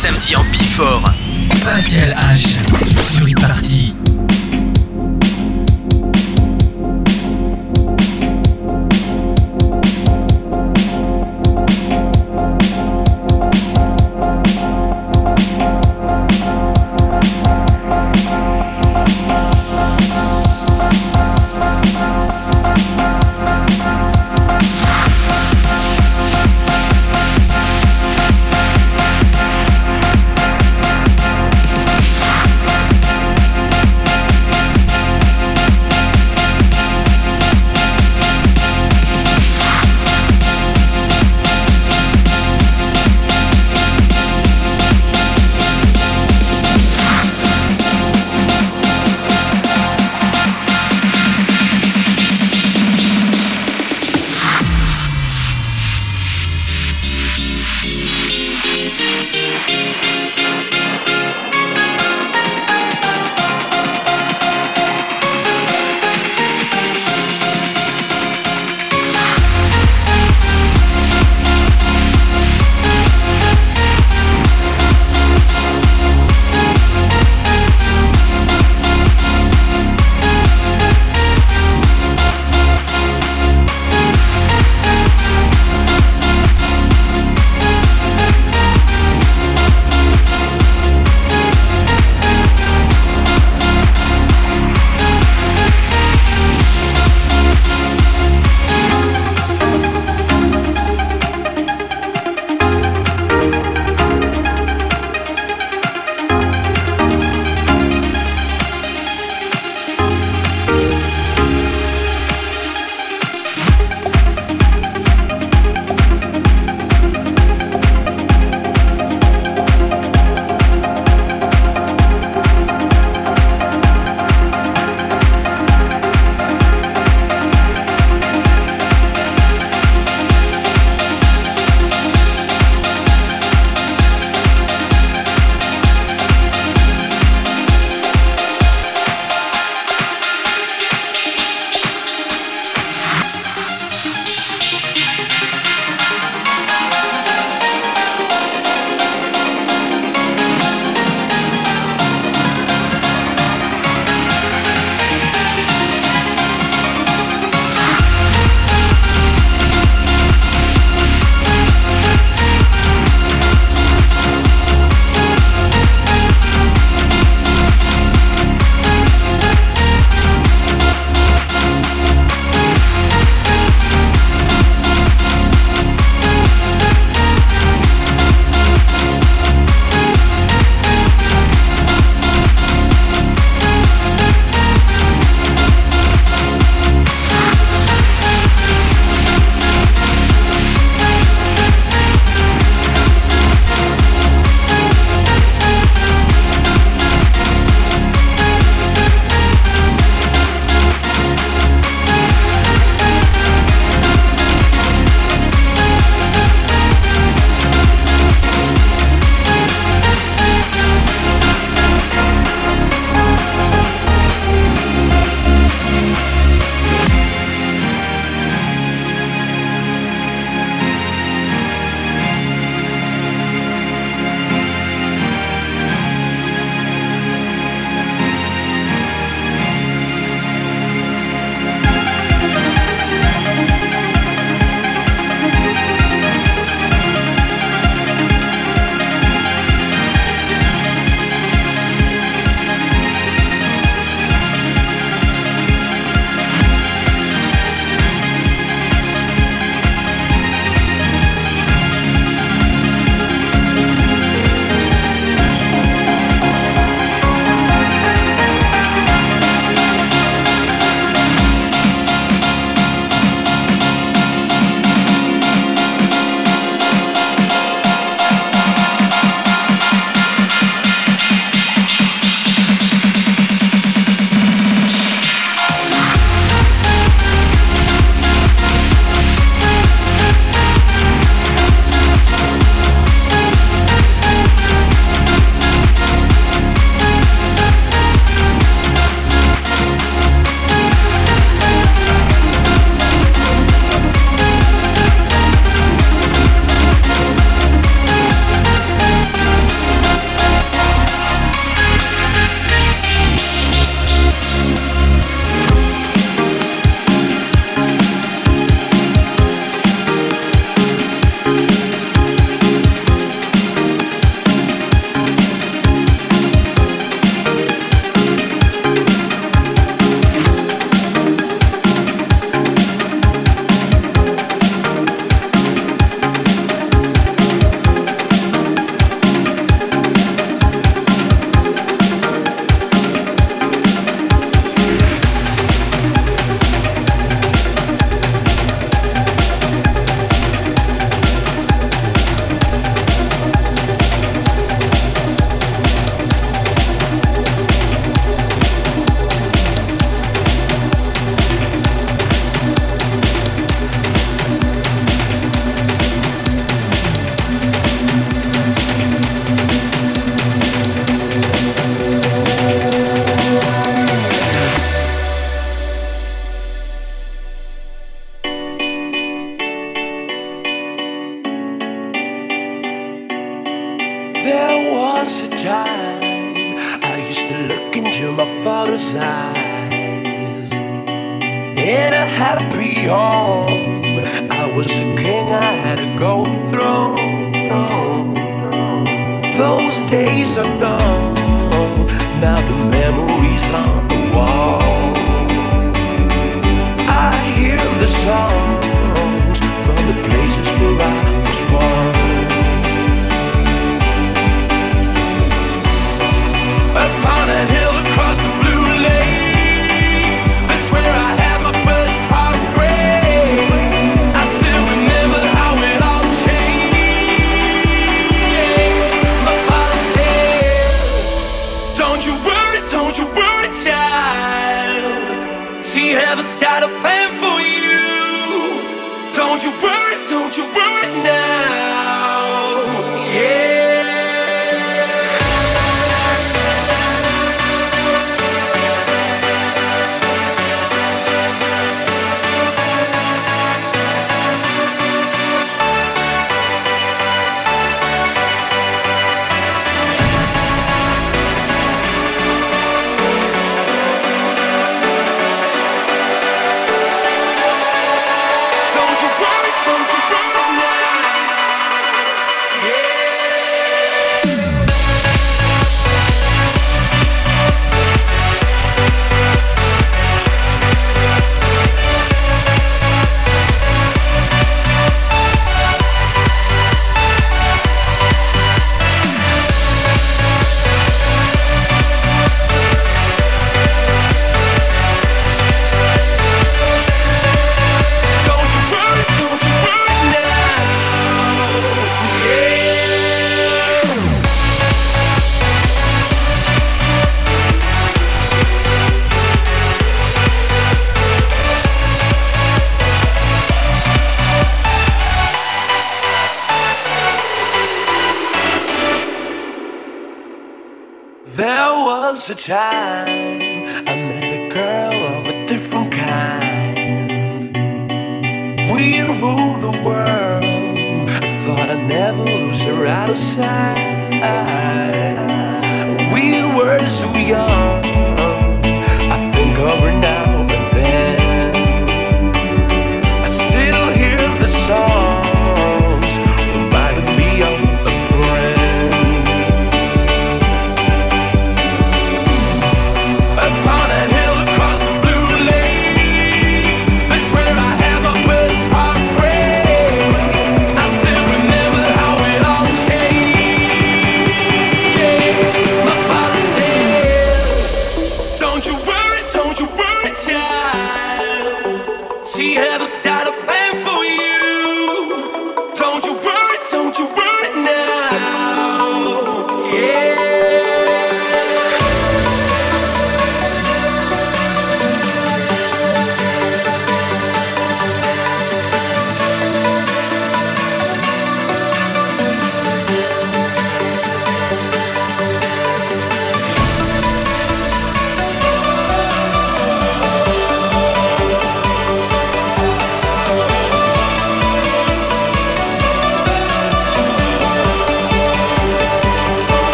samedi en Bifort. Pascal H sur e-party.